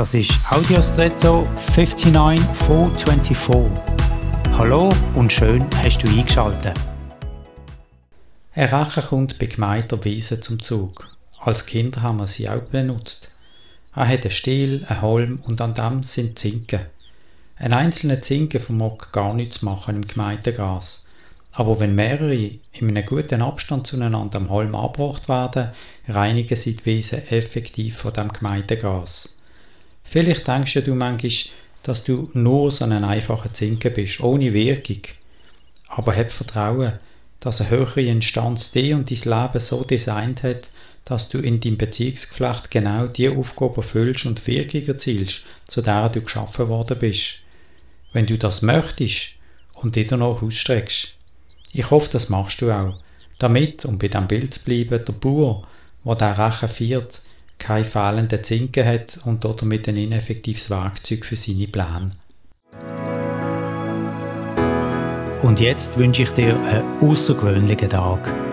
Das ist Audiostretto 59424. Hallo und schön hast du eingeschaltet. Ein Rache kommt bei gemeiner Wiese zum Zug. Als Kinder haben wir sie auch benutzt. Er hat einen Stiel, einen Holm und an dem sind Zinken. Ein einzelner Zinken vermag gar nichts machen im Gemeindegras. Aber wenn mehrere in einem guten Abstand zueinander am Holm angebracht werden, reinigen sie die Wiese effektiv von dem Gemeindegas. Vielleicht denkst du manchmal, dass du nur so ein einfacher Zinken bist, ohne Wirkung. Aber hab Vertrauen, dass eine höhere Instanz dich und dein Leben so designt hat, dass du in deinem Beziehungsgeflecht genau die Aufgabe erfüllst und Wirkung erzielst, zu der du geschaffen worden bist. Wenn du das möchtest und dich danach ausstreckst. Ich hoffe, das machst du auch. Damit, um bei dem Bild zu bleiben, der Bauer, der der Rache feiert, keine fehlenden Zinken hat und damit ein ineffektives Werkzeug für seine Pläne. Und jetzt wünsche ich dir einen außergewöhnlichen Tag.